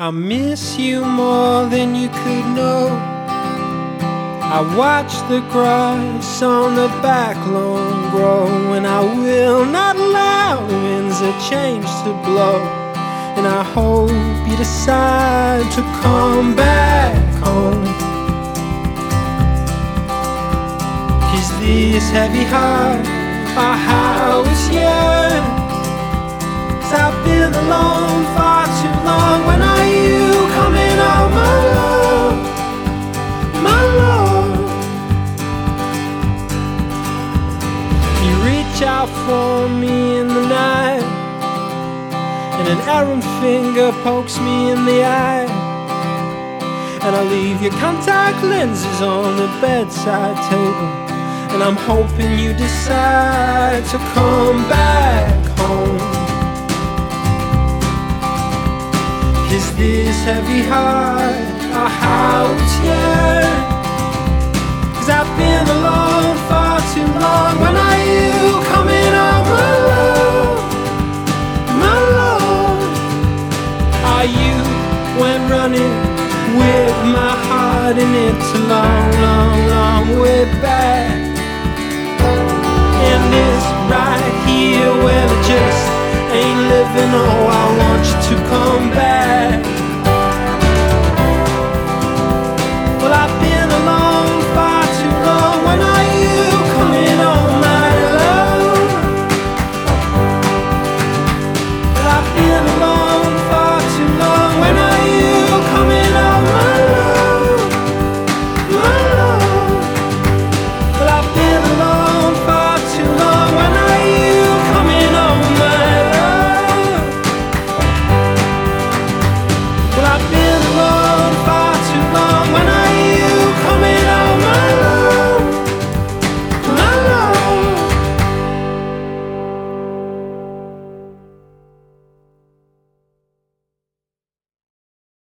I miss you more than you could know. I watch the grass on the back lawn grow, and I will not allow winds of change to blow. And I hope you decide to come back home. Cause this heavy heart, our house, yeah. Reach out for me in the night, and an errant finger pokes me in the eye. And I leave your contact lenses on the bedside table. And I'm hoping you decide to come back home. Is this heavy heart a house? You when running with my heart and it's a long, long, long way back? And this right here, well, it just ain't living. Oh, I